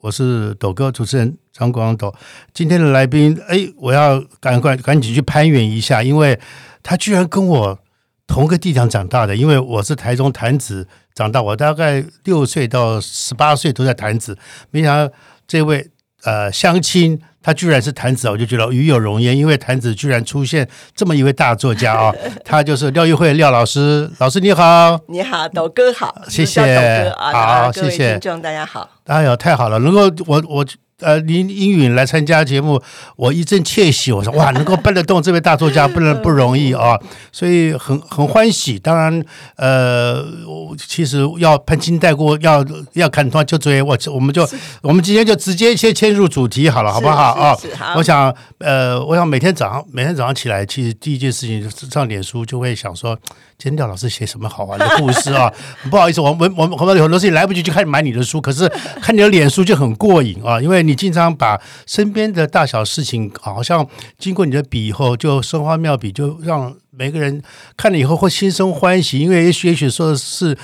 我是斗哥，主持人张广斗。今天的来宾，哎，我要赶快赶紧去攀援一下，因为他居然跟我同个地方长大的。因为我是台中潭子长大，我大概六岁到十八岁都在潭子。没想到这位呃相亲，他居然是潭子，我就觉得与有荣焉。因为潭子居然出现这么一位大作家啊，他就是廖玉慧廖老师。老师你好，你好，斗哥好，谢谢斗哥啊，好谢谢听众大家好。哎呦，太好了！能够我我呃，林英允来参加节目，我一阵窃喜。我说哇，能够搬得动这位大作家，不能不容易啊，所以很很欢喜。当然，呃，我其实要攀亲带故，要要看团就追我，我们就我们今天就直接先切入主题好了，好不好啊？我想呃，我想每天早上每天早上起来，其实第一件事情就是上脸书就会想说，尖掉老师写什么好玩的故事啊？不好意思，我们我们我们有很多事情来不及就开始买你的书，可是看你的脸书就很过瘾啊，因为你经常把身边的大小事情，好像经过你的笔以后，就生花妙笔，就让每个人看了以后会心生欢喜，因为也许也许说是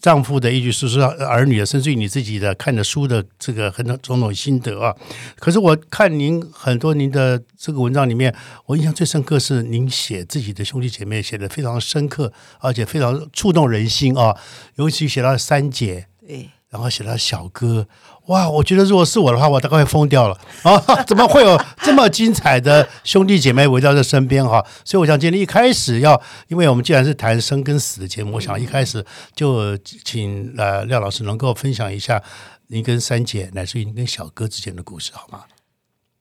丈夫的一句，是说儿女的，甚至于你自己的看的书的这个很多种种心得啊。可是我看您很多您的这个文章里面，我印象最深刻是您写自己的兄弟姐妹写的非常深刻，而且非常触动人心啊。尤其写到三姐，对，然后写到小哥，哇！我觉得如果是我的话，我大概会疯掉了啊！怎么会有这么精彩的兄弟姐妹围绕在身边哈？所以我想今天一开始要，因为我们既然是谈生跟死的节目，我想一开始就请呃廖老师能够分享一下您跟三姐，乃至于您跟小哥之间的故事，好吗？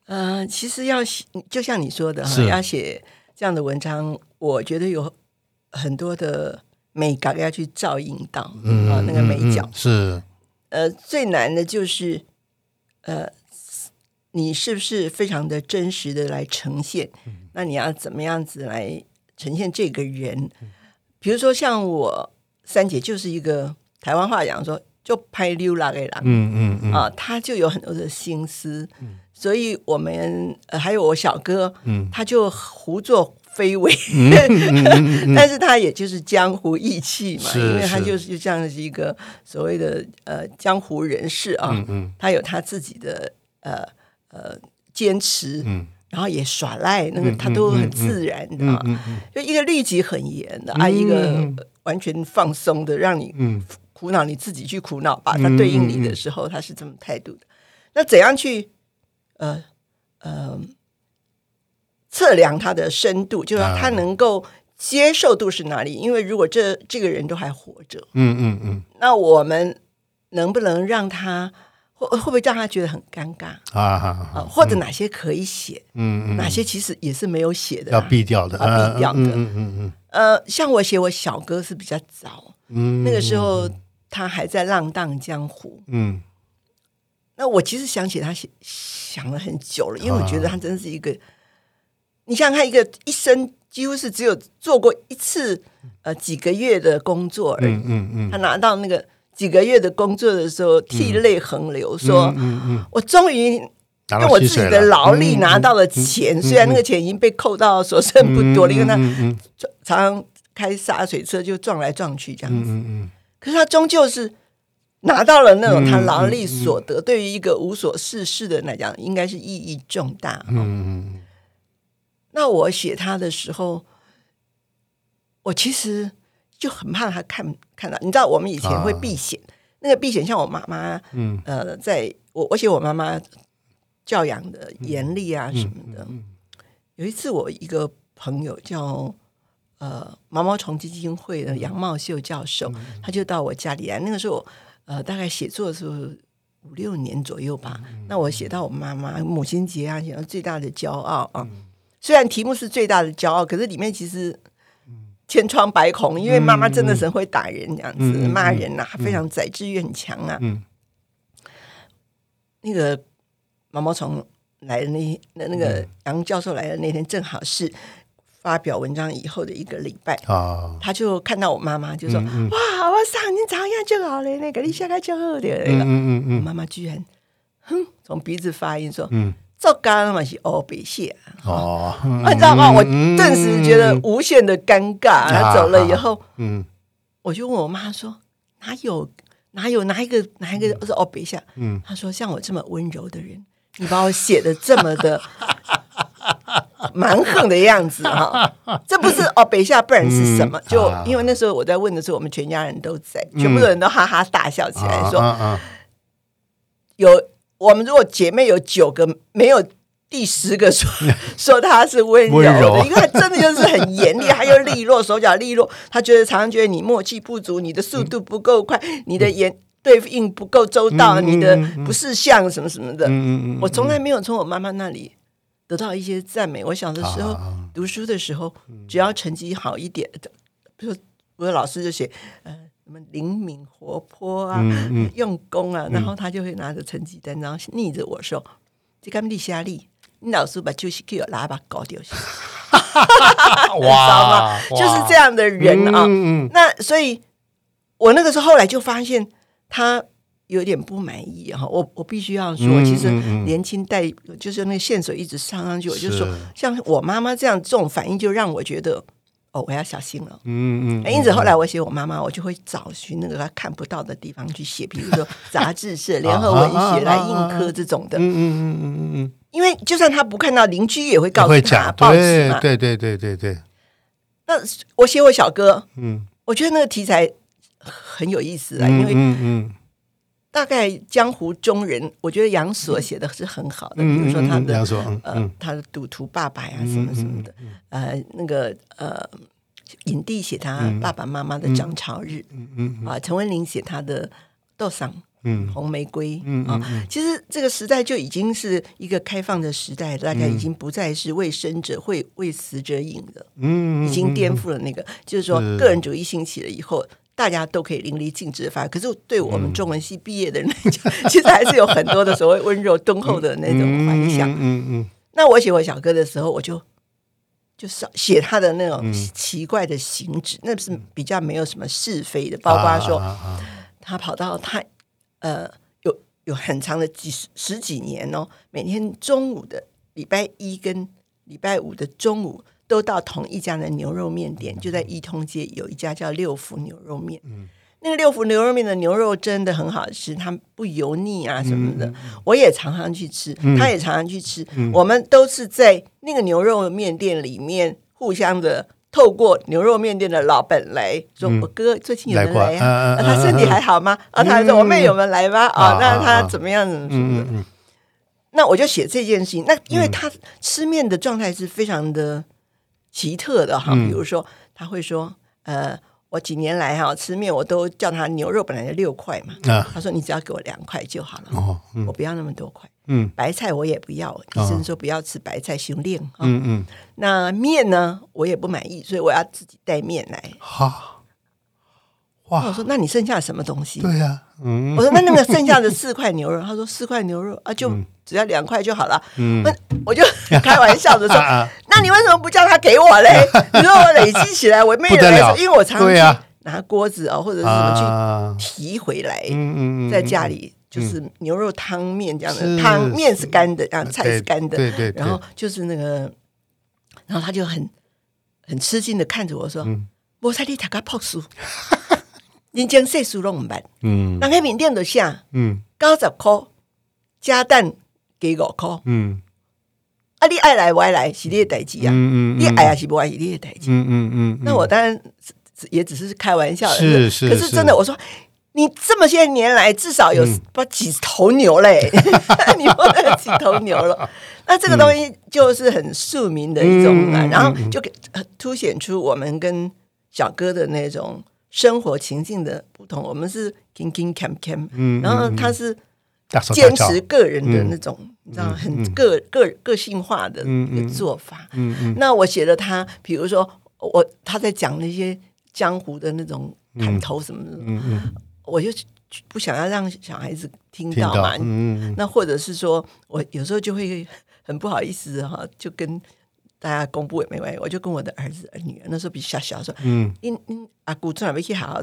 呃，其实要写，就像你说的哈，要写这样的文章，我觉得有很多的美感要去照应到啊，那个美角嗯。是呃，最难的就是呃，你是不是非常的真实的来呈现？那你要怎么样子来呈现这个人？比如说像我三姐就是一个台湾话讲说，就拍溜啦给啦，嗯嗯嗯啊，他就有很多的心思，所以我们呃还有我小哥，嗯他就胡作非为，但是他也就是江湖义气嘛，是因为他就是这样是一个所谓的呃江湖人士啊，嗯嗯。他有他自己的呃呃坚持，嗯。然后也耍赖，那个他都很自然就一个律己很严的啊，一个呃完全放松的，让你嗯。苦恼你自己去苦恼吧。他对应你的时候，他是这么态度的。那怎样去呃呃测量他的深度，就是说他能够接受度是哪里？因为如果这这个人都还活着，嗯嗯嗯。那我们能不能让他会会不会让他觉得很尴尬？啊？或者哪些可以写，嗯嗯。哪些其实也是没有写的要啊、避掉的，要避掉的嗯嗯。呃，像我写我小哥是比较早，嗯，那个时候他还在浪荡江湖。嗯。那我其实想起他写想了很久了，因为我觉啊。得他真是一个，你想想看，一个一生几乎是只有做过一次呃几个月的工作而已。嗯嗯嗯。他拿到那个几个月的工作的时候，涕泪横流，说：“嗯嗯，我终于用我自己的劳力嗯拿到了钱，虽然那个钱已经被扣到所剩不多了，因为他常常开洒水车就撞来撞去这样子。嗯嗯。可是他终究是拿到了那种他劳力所得，对于一个无所事事的人来讲，应该是意义重大。嗯嗯那我写他的时候，我其实就很怕他看看到，你知道，我们以前会避险，那个避险像我妈妈，嗯呃，在我我写我妈妈教养的严厉啊什么的。有一次，我一个朋友叫呃毛毛虫基金会的杨茂秀教授，他就到我家里来。那个时候，呃，大概写作的时候五六年左右吧。那我写到我妈妈母亲节啊，写到最大的骄傲啊。虽然题目是最大的骄傲，可是里面其实千疮百孔，因为妈妈真的是很会打人，这样子、骂人啊，非常宰制欲很强啊。嗯那个毛毛虫来的那那那个杨教授来的那天，正好是发表文章以后的一个礼拜。啊，他就看到我妈妈，就说：“嗯哇，我上你怎样就好了，那个你现在就好的那个。嗯嗯嗯我妈妈居然哼从鼻子发音说：“嗯，做干嘛是欧北蟹。”哦，啊，你知道吗？我顿时觉得无限的尴尬。他走了以后，嗯我就问我妈说：“哪有哪有哪一个哪一个是欧北下？”嗯，她说：“像我这么温柔的人，你把我写的这么的 蛮横的样子哈，这不是哦北下，不然是什么？嗯就啊因为那时候我在问的时候，我们全家人都在，全部的人都哈哈大笑起来，说啊啊有我们如果姐妹有九个，没有第十个说 说她是温柔的，因为她真的就是很严厉，还有利落，手脚利落。她觉得常常觉得你默契不足，你的速度不够快，你的言对应不够周到，嗯你的不是像什么什么的。嗯嗯嗯，我从来没有从我妈妈那里得到一些赞美。我小的时候、啊读书的时候，只要成绩好一点，比如说我的老师就写呃什么灵敏活泼啊，嗯嗯。用功啊，然后他就会拿着成绩单，然后逆着我说：“这干你下力，你老师把就是给我拉把搞掉去，哇，就是这样的人啊。那所以，我那个时候后来就发现他有点不满意哈。我我必须要说，嗯其实年轻代就是那个线索一直上上去，我就说，像我妈妈这样这种反应，就让我觉得哦，我要小心了。嗯嗯，因此后来我写我妈妈，我就会找寻那个她看不到的地方去写，比如说 杂志社、联合文学来应科这种的。嗯嗯嗯嗯嗯因为就算他不看到，邻居也会嗯，告诉他报纸嘛。对对对对对对，那我写我小哥，嗯，我觉得那个题材很有意思啊，嗯因为嗯嗯大概江湖中人，我觉得杨所写的是很好的，比嗯，如说他的、杨说，嗯他的赌徒爸爸呀、什么什么的，呃那个呃影帝写他爸爸妈妈的涨潮日，嗯啊陈文玲写他的斗桑。嗯。红玫瑰嗯啊，其实这个时代就已经是一个开放的时代，大概已经不再是为生者会为死者饮了，嗯，已经颠覆了那个，就是说个人主义兴起了以后，大家都可以淋漓尽致的发。可是对我们中文系毕业的人来讲，其实还是有很多的所谓温柔敦厚的那种幻想。嗯嗯那我写我小哥的时候，我就就是写他的那种奇怪的行止，那是比较没有什么是非的，包括说。啊他跑到他呃有有很长的几十十几年哦，每天中午的礼拜一跟礼拜五的中午都到同一家的牛肉面店，就在一通街有一家叫六福牛肉面。那个六福牛肉面的牛肉真的很好吃，它不油腻啊什么的。我也常常去吃，他也常常去吃。我们都是在那个牛肉面店里面互相的透过牛肉面店的老本来说：“我哥最近有没有来？他身体还好吗？啊，他还说我妹有没有来吗？啊，那啊他怎么样？怎么什么那我就写这件事情。那因为他吃面的状态是非常的奇特的哈，比如说他会说：“呃，我几年来哈吃面，我都叫他牛肉本来就六块嘛，啊他说你只要给我两块就好了，我不要那么多块。嗯白菜我也不要，医生说不要吃白菜，修炼哈。嗯嗯，那面呢，我也不满意，所以我要自己带面来。好那我哇，说那你剩下什么东西？对呀，嗯。我说那那个剩下的四块牛肉，他说四块牛肉啊，就只要两块就好了。嗯。那我就 开玩笑的说，啊那你为什么不叫他给我嘞？你说我累积起来，我妹不得了。来说，因为我常常去拿锅子哦，或者是什么啊，去提回来，嗯嗯嗯，在家里就是牛肉汤面这样的，是汤面是干的，然后菜是干的，对对对然后就是那个，然后他就很很吃惊的看着我说：“嗯我猜你读个朴书，人家岁数拢唔捌，嗯。人家面店就写嗯。九十箍加蛋给五箍，嗯。啊，你爱来我爱来是你的代志啊，嗯嗯，你爱也是不爱是你的代志。嗯嗯嗯，那我当然也只是开玩笑的，是是是可是真的，我说你这么些年来至少有嗯。不几头牛嘞，你摸了几头牛了。那这个东西就是很庶民的一种啊，嗯嗯。然后就给呃凸显出我们跟小哥的那种生活情境的不同。我们是 king king cam cam，嗯然后他是坚持个人的那种，你知道很个个个性化的一个做法。嗯嗯。那我写了他，比如说我他在讲那些江湖的那种砍头什么的，嗯嗯我就不想要让小孩子听听到到嘛，嗯嗯。那或者是说我有时候就会很不好意思哈，就跟大家公布也没关系，我就跟我的儿子儿女儿那时候比较小说，嗯。因因阿姑正要要去好好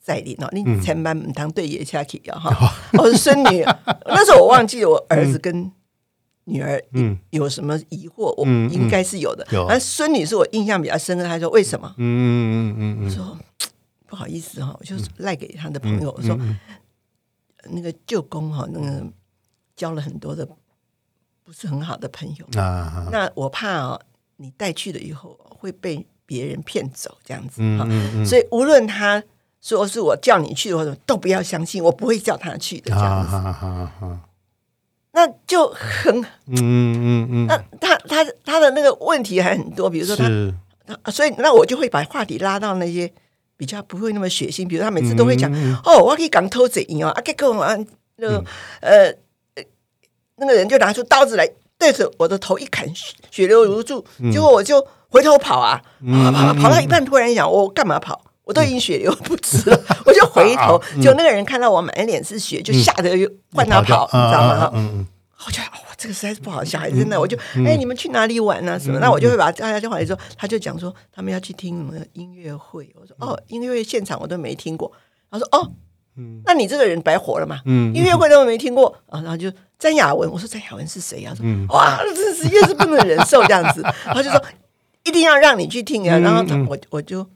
在你？哦，你千万唔当对爷下去啊哈！我 是孙女，那时候我忘记我儿子跟女儿嗯。有什么疑惑，我应该是有的。有。而孙女是我印象比较深的，她说为什么？嗯嗯嗯嗯。我说不好意思哈，我就赖给他的朋友，我说那个舅公哈，那个交了很多的不是很好的朋友，嗯啊，那我怕哦，你带去了以后会被别人骗走这样子嗯哈。嗯嗯。所以无论他说是我叫你去的，或者都不要相信，我不会叫他去的这啊样子。哈哈哈，那就很嗯嗯嗯那他他他的那个问题还很多，比如说他，啊所以那我就会把话题拉到那些比较不会那么血腥，比如他每次都会讲、嗯哦，我可以讲偷贼哦，啊，结果我那个、呃呃那个人就拿出刀子来对着我的头一砍，血血流如注，嗯结果我就回头跑啊，跑跑跑到一半，突然想我干嘛跑？我都已经血流不止了，我就回头，就那个人看到我满脸是血，就吓得又换他跑，你知道吗？我觉得哇，这个实在是不好，小孩子真的，我就哎、你们去哪里玩呢？什么？那我就会把大家叫回来之后，他就讲说他们要去听什么音乐会。我说哦，音乐会现场我都没听过。他说哦，那你这个人白活了嘛？嗯音乐会都没听过啊。然后就詹雅文，我说詹雅文是谁啊？说哇，这实在是不能忍受这样子。他就说一定要让你去听啊。然后他我我就。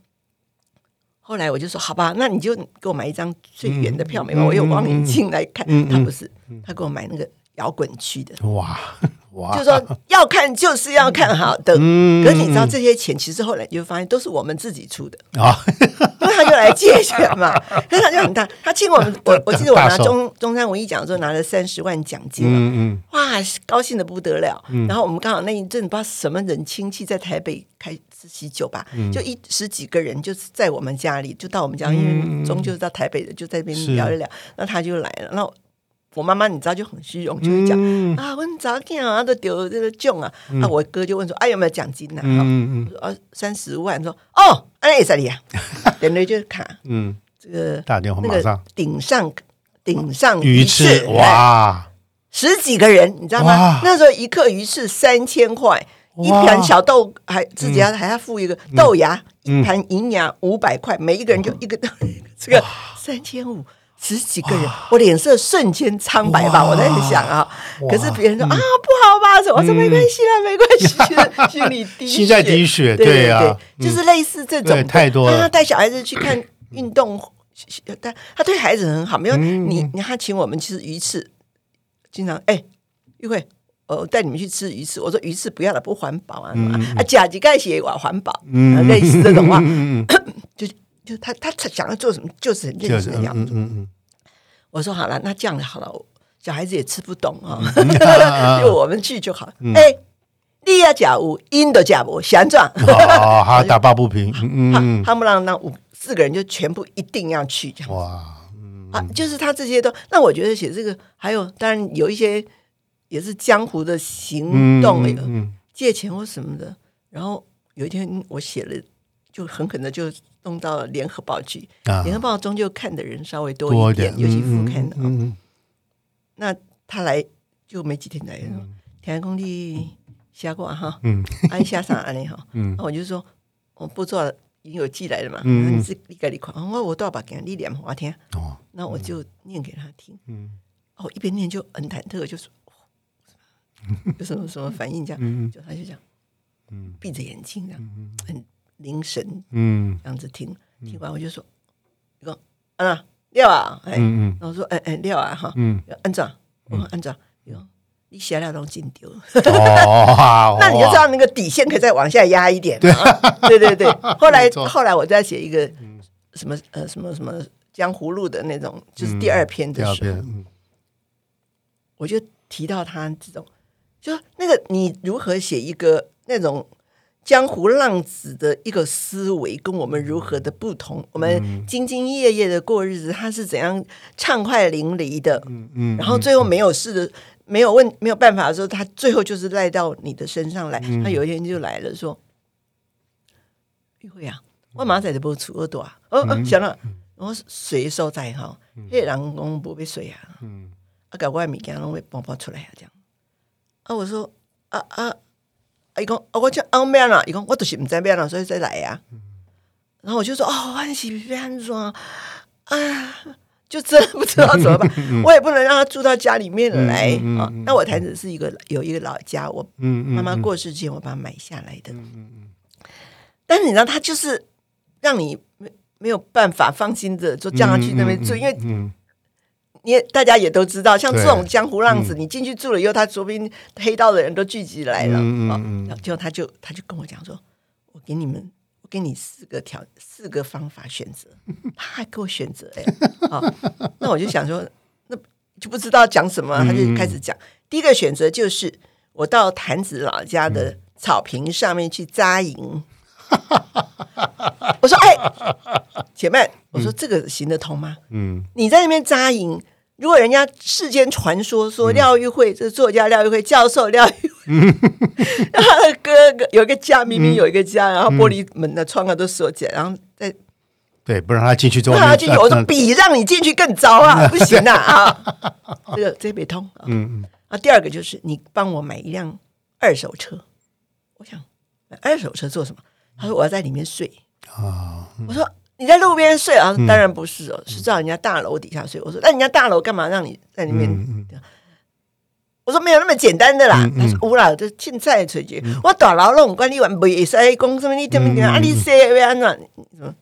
后来我就说好吧，那你就给我买一张最远的票，没关系，我有望远镜来看。他不是，他给我买那个摇滚区的，嗯哇 哇，就是说要看就是要看好的。嗯。可是你知道这些钱，其实后来你就发现都是我们自己出的，啊，因为他就来借钱嘛，可是他就很大，他请我们，我我记得我拿中中山文艺奖的时候拿了三十万奖金嘛，嗯嗯。哇，高兴的不得了。然后我们刚好那一阵不知道什么人亲戚在台北开吃喜酒吧，嗯。就一十几个人，就是在我们家里，就到我们家，因为终究是到台北的，就在那边聊一聊。那他就来了，那我妈妈你知道就很虚荣，就会讲、嗯。啊，我早见啊都丢这个奖啊。啊，我哥就问说，啊有没有奖金呢、啊？嗯嗯啊三十万，说哦，哎也是你啊，等于就是卡。嗯，这个打电话那个马上。顶上顶上鱼翅翅，哇，十几个人，你知道吗？那时候一克鱼翅三千块，一哇盘小豆还自己要还要付一个豆芽，嗯。一盘银芽五百块，每一个人就一个这个三千五。十几个人，我脸色瞬间苍白吧？我在想啊，可是别人说啊不好吧？我说没关系啦，没关系，心里滴血，心在滴血对对啊对，就是类似这种太多了。他带小孩子去看运动，但 他对孩子很好，没有嗯你，你他请我们吃鱼翅，经常哎，玉慧，我带你们去吃鱼翅。我说鱼翅不要了，不环保啊，什么啊，甲级钙血瓦环保，嗯。类似这种话，嗯嗯就就他他想要做什么，就是很认是真的样子。嗯嗯我说好了，那这样好了，小孩子也吃不懂啊，嗯 就我们去就好。哎，你要假无，因的假无，想状。嗯，好好打抱不平，嗯嗯他们让那五四个人就全部一定要去这样嗯，哇，嗯啊，就是他这些都，那我觉得写这个还有，当然有一些也是江湖的行动，嗯嗯借钱或什么的。然后有一天我写了，就狠狠的就弄到联合报去，啊。联合报终究看的人稍微多多一点，，一点尤其副刊的。嗯嗯那他来就没几天来了，田工地下过哈，嗯。安下上安尼哈，嗯。那我就说我不做了，已经有寄来了嘛，你是你给你看，我我都要把给你念我听，哦，那我就念给他听，嗯。哦，一边念就很忐忑，就说哦 有什么什么反应这样，嗯就他就讲，嗯。闭着眼睛这样，很凝神嗯。这样子听，听完我就说，你讲啊廖啊，哎，嗯然后我说哎哎廖啊哈，嗯。安怎？我说安怎？你讲你写了拢进丢，哦，那你就知道那个底线可以再往下压一点对。对对，后来后来我再写一个什么呃什么什么江湖路的那种，就是第二篇的时候，嗯。我就提到他这种，就那个你如何写一个那种。江湖浪子的一个思维跟我们如何的不同？我们兢兢业业的过日子，他是怎样畅快淋漓的？嗯嗯，然后最后没有事的，没有问没有办法的时候，他最后就是赖到你的身上来。他有一天就来了，说：“玉慧啊，我马仔的不出耳朵啊，哦哦，想了。”我说水所在哈，迄个人讲不被水啊，嗯啊，搞我的物件拢会搬搬出来啊，这样。啊，我说啊啊，啊，伊讲啊，我讲安，咩啦？伊讲我就是毋知咩啦，所以再来呀、然后我就说哦，欢喜被安装，啊，就真的不知道怎么办，我也不能让他住到家里面来啊。那我台子是一个有一个老家，我妈妈过世之前我把它买下来的。但是你知道，他就是让你没没有办法放心的就叫他去那边住，因为嗯你也大家也都知道，像这种江湖浪子，你进去住了以后，他说不定黑道的人都聚集来了啊嗯嗯嗯。然后结果他就他就跟我讲说：“我给你们，我给你四个条四个方法选择。”他还给我选择哎、啊，那我就想说，那就不知道讲什么，他就开始讲。第一个选择就是我到坛子老家的草坪上面去扎营。我说：“哎，姐妹，我说这个行得通吗？嗯你在那边扎营，如果人家世间传说说廖玉慧，这作家廖玉慧教授廖玉慧，他的哥哥有一个家，明明有一个家，然后玻璃门的窗啊都锁起来，然后再对，不让他进去之后，让他进去，我说比让你进去更糟啊，不行啊啊，这个这没通啊。嗯嗯啊，第二个就是你帮我买一辆二手车，我想买二手车做什么？他说我要在里面睡。啊，我说你在路边睡啊？当然不是哦，是在人家大楼底下睡。我说那人家大楼干嘛让你在里面？嗯我说没有那么简单的啦。嗯嗯他说有啦，这凊彩的解决。我大楼拢管你完袂使讲什么，你怎么讲啊？你说要安怎？你怎么？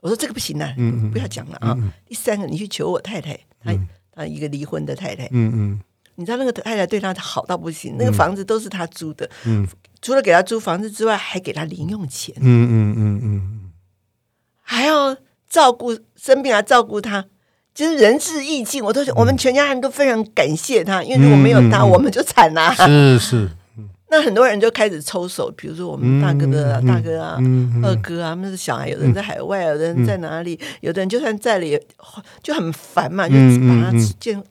我说这个不行啊，嗯嗯不要讲了啊。第三个，你去求我太太，她她一个离婚的太太，嗯嗯你知道那个太太对她好到不行，那个房子都是她租的，嗯除了给她租房子之外，还给她零用钱。嗯嗯嗯嗯还要照顾生病，还照顾他，就是仁至义尽。我都我们全家人都非常感谢他，因为如果没有他，我们就惨啦、是是，那很多人就开始抽手，比如说我们大哥的、大哥啊、二哥啊，他们是小孩，有人在海外，有的人在哪里，有的人就算在了也就很烦嘛，就嗯把他嗯。嗯见。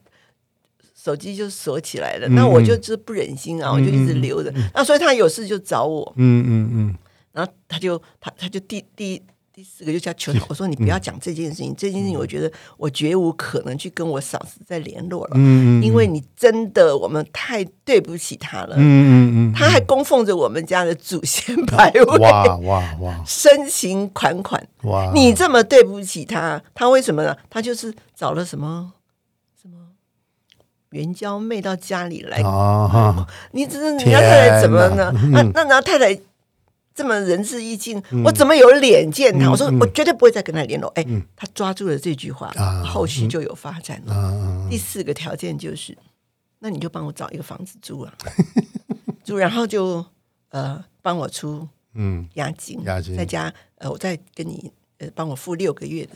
手机就锁起来了，那我就就是不忍心啊，我就一直留着。那所以他有事就找我，嗯嗯嗯。然后他就他他就第第第四个就叫求他，我说你不要讲这件事情，这件事情我觉得我绝无可能去跟我嫂子再联络了，嗯嗯，因为你真的我们太对不起他了，嗯嗯嗯，他还供奉着我们家的祖先 牌位，哇哇哇。深情款款，哇，你这么对不起他，他为什么呢？他就是找了什么什么援交妹到家里来啊哈，你只是你要太太怎么呢？那那然后太太这么仁至义尽，我怎么有脸见他？我说我绝对不会再跟他联络。哎，他抓住了这句话啊，后续就有发展了。啊第四个条件就是，那你就帮我找一个房子住啊，住，然后就呃帮我出嗯。押金，押金。再加呃我再跟你呃帮我付六个月的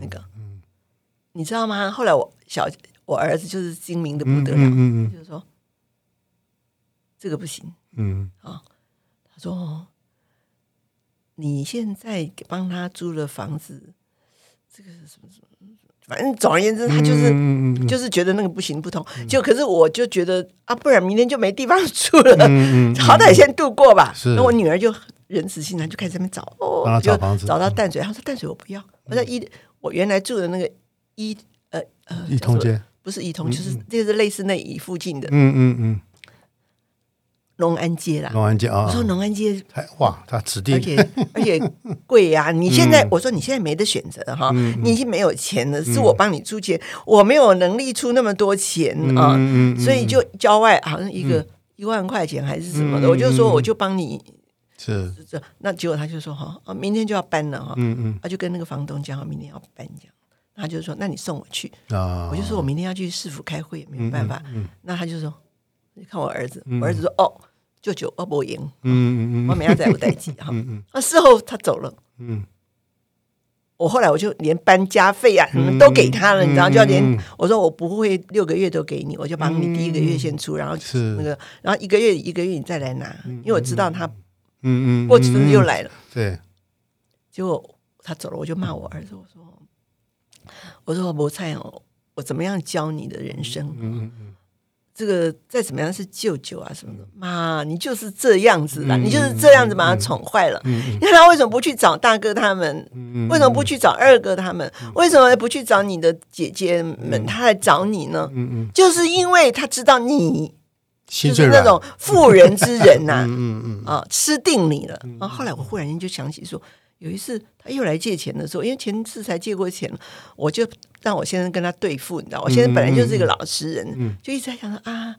那个，你知道吗？后来我小我儿子就是精明的不得了，嗯嗯就是说这个不行。嗯。啊他说：“哦你现在帮他租了房子，这个是什么什么？反正总而言之，他就是、就是觉得那个不行不通。就可是我就觉得啊，不然明天就没地方住了，好歹先度过吧。那我女儿就仁慈心肠，就开始在那边找哦，就房子找到淡水。她说淡水我不要，我在一我原来住的那个一呃呃一通，街，不是一通，就是就是类似那一附近的嗯嗯嗯，龙安街啦。龙安街啊我，说龙安街。太哇，他指定。而且 而且贵呀、你现嗯。在、我说你现在没得选择哈，你已经没有钱了，是我帮你出钱，我没有能力出那么多钱啊，所以就郊外好像一个一万块钱还是什么的，嗯我就说我就帮你是。这，那结果他就说哈，啊，明天就要搬了哈，嗯嗯。他就跟那个房东讲好明天要搬这样。他就说：“那你送我去。”啊，我就说：“我明天要去市府开会，没有办法。嗯。那他就说：“你看我儿子，我儿子说：‘哦，舅舅，我不赢，嗯嗯嗯。我明天再有代记 哈。’那事后他走了，嗯。我后来我就连搬家费啊什么都给他了，你知道，就要连嗯我说我不会六个月都给你，我就把你第一个月先出，然后是。那个，然后一个月一个月你再来拿，因为我知道他嗯嗯，过几阵子又来了，对，结果他走了，我就骂我儿子，我说我说我菜哦，我怎么样教你的人生？嗯嗯嗯这个再怎么样是舅舅啊什么的，妈，你就是这样子啦，你就是这样子把他宠坏了。你看他为什么不去找大哥他们？为什么不去找二哥他们？为什么不去找你的姐姐们？他来找你呢？就是因为他知道你就是那种妇人之仁呐，嗯嗯啊，吃定你了。然后后来我忽然间就想起说。有一次他又来借钱的时候，因为前次才借过钱我就让我先生跟他对付，你知道，我先生本来就是一个老实人，就一直在想说啊，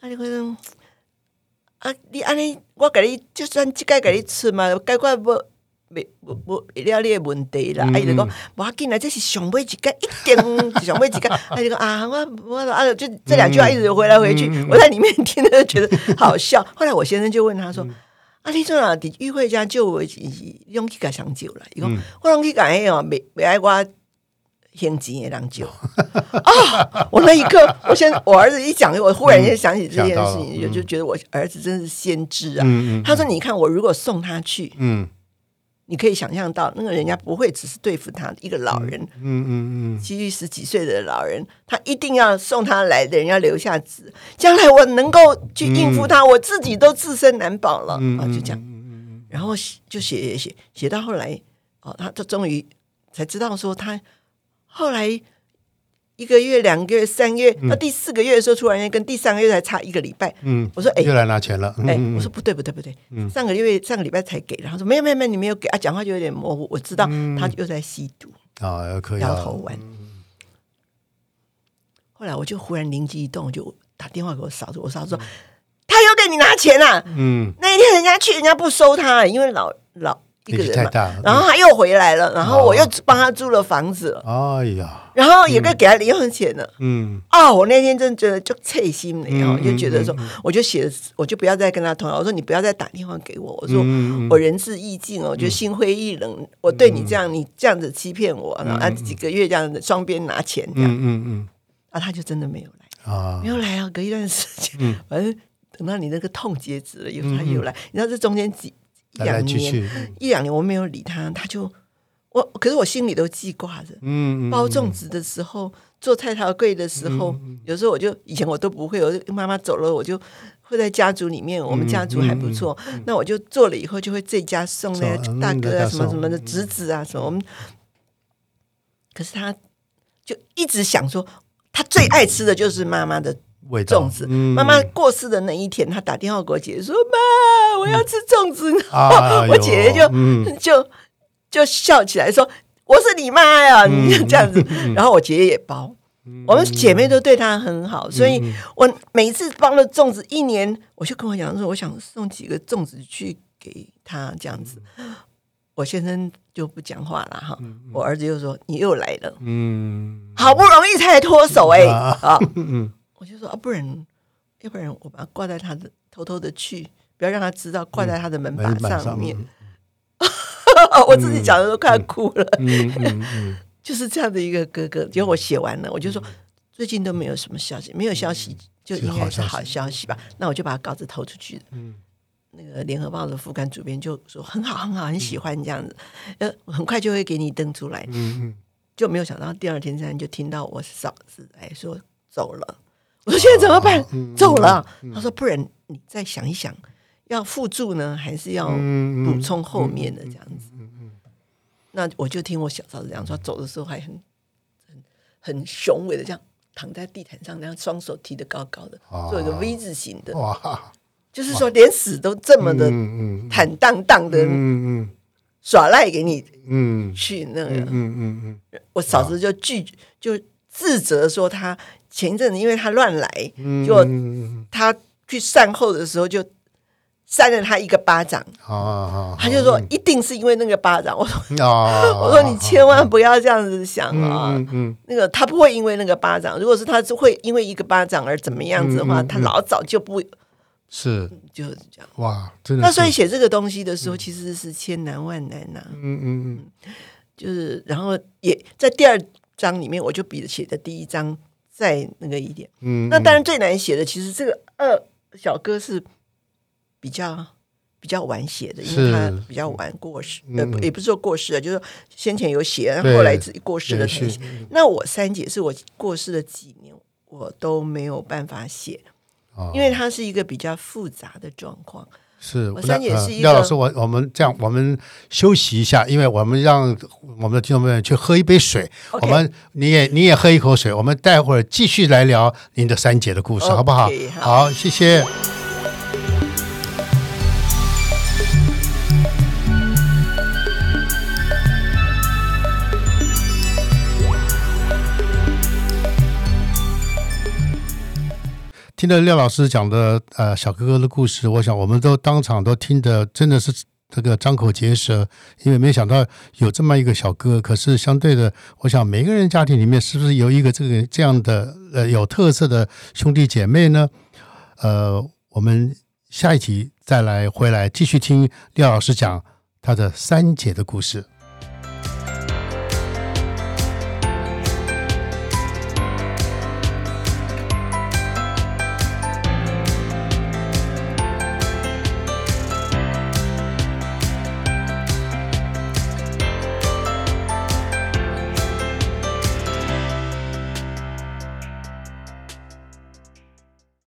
啊你说啊你安尼，我给你就算该给你吃嘛，该怪不没不不了你的问题啦。阿姨就讲，我紧来这是上尾一个一点上尾一个，阿姨讲啊我我啊就这两句话一直回来回去，我在里面听着觉得好笑。后来我先生就问他说。啊！你阵啊伫玉会家就我用去甲上酒啦，伊讲我拢去甲迄哦，未未爱我现钱的人酒啊！我那一刻，我现我儿子一讲，我忽然间想起这件事情，就就觉得我儿子真是先知啊！他说：“你看，我如果送他去，嗯。”你可以想象到，那个人家不会只是对付他一个老人，嗯嗯嗯，七十十几岁的老人，他一定要送他来的人要留下纸，将来我能够去应付他，我自己都自身难保了啊！就这样，然后就写写写到后来，哦，他他终于才知道说他后来。一个月、两个月、三个月，到第四个月的时候，突然间跟第三个月才差一个礼拜。嗯，我说：“哎，又来拿钱了。”哎，我说：“不对，不对，不对。”上个月、上个礼拜才给，然后说：“没有，没有，没有，你没有给。”啊，讲话就有点模糊。我知道他又在吸毒啊，可以摇头丸。后来我就忽然灵机一动，就打电话给我嫂子。我嫂子说：“他又给你拿钱了。”嗯，那一天人家去，人家不收他，因为老老。一个人嘛，然后他又回来了，然后我又帮他租了房子。哎呀，然后也该给他零用钱了。嗯，哦，我那天真的觉得就脆心了，然后就觉得说，我就写，我就不要再跟他通了。我说你不要再打电话给我。我说我仁至义尽哦，我觉得心灰意冷。我对你这样，你这样子欺骗我，然后几个月这样子双边拿钱，这样，嗯嗯，啊，他就真的没有来啊，没有来啊。隔一段时间，反正等到你那个痛截止了，以后他又来。你知道这中间几？两年一两年我没有理他，他就我可是我心里都记挂着。嗯，包粽子的时候，做菜桃柜的时候，有时候我就以前我都不会，我妈妈走了，我就会在家族里面，我们家族还不错，那我就做了以后，就会这家送那大哥啊，什么什么的侄子啊什么。我们可是他就一直想说，他最爱吃的就是妈妈的。粽子，妈妈过世的那一天，她打电话给我姐姐说：“妈，我要吃粽子。” 我姐姐就就就笑起来说：“我是你妈呀！”你这样子，然后我姐姐也包，我们姐妹都对她很好，所以我每次包了粽子，一年我就跟我讲说：“我想送几个粽子去给她。”这样子，我先生就不讲话了哈。我儿子又说：“你又来了。”嗯，好不容易才脱手哎啊。我就说啊，不然，要不然我把它挂在他的，偷偷的去，不要让他知道，挂在他的门把上面。我自己讲的都快哭了。嗯嗯嗯，就是这样的一个哥哥。结果我写完了，我就说最近都没有什么消息，没有消息就应该是好消息吧？那我就把稿子投出去嗯，那个联合报的副刊主编就说很好很好，很喜欢这样子，呃，很快就会给你登出来。嗯嗯，就没有想到第二天上就听到我嫂子哎说走了。我说现在怎么办？走了。他说不然你再想一想，要附注呢，还是要补充后面的这样子？那我就听我小嫂子讲说，走的时候还很很很雄伟的，这样躺在地毯上，然后双手提得高高的，做一个 V 字形的。哇！就是说连死都这么的坦荡荡的耍赖给你，嗯，去那个，嗯嗯嗯。我嫂子就拒就自责说他。前一阵子，因为他乱来，就他去善后的时候，就扇了他一个巴掌。他就说一定是因为那个巴掌。我说，我说你千万不要这样子想啊。那个他不会因为那个巴掌，如果是他是会因为一个巴掌而怎么样子的话，他老早就不是就是这样。哇，真的。那所以写这个东西的时候，其实是千难万难呐。嗯嗯嗯，就是然后也在第二章里面，我就比写的第一章。再那个一点，嗯，那当然最难写的，其实这个二小哥是比较比较晚写的，因为他比较晚过世，呃，也不是说过世了，就是先前有写，后来自己过世了才写。那我三姐是我过世了几年，我都没有办法写，哦因为它是一个比较复杂的状况。是我三姐那呃是一个廖老师，我我们这样，我们休息一下，因为我们让我们的听众朋友去喝一杯水。我们你也你也喝一口水，我们待会儿继续来聊您的三姐的故事好不好？好好，谢谢。听了廖老师讲的呃小哥哥的故事，我想我们都当场都听得真的是这个张口结舌，因为没想到有这么一个小哥。可是相对的，我想每个人家庭里面是不是有一个这个这样的呃有特色的兄弟姐妹呢？呃，我们下一集再来回来继续听廖老师讲他的三姐的故事。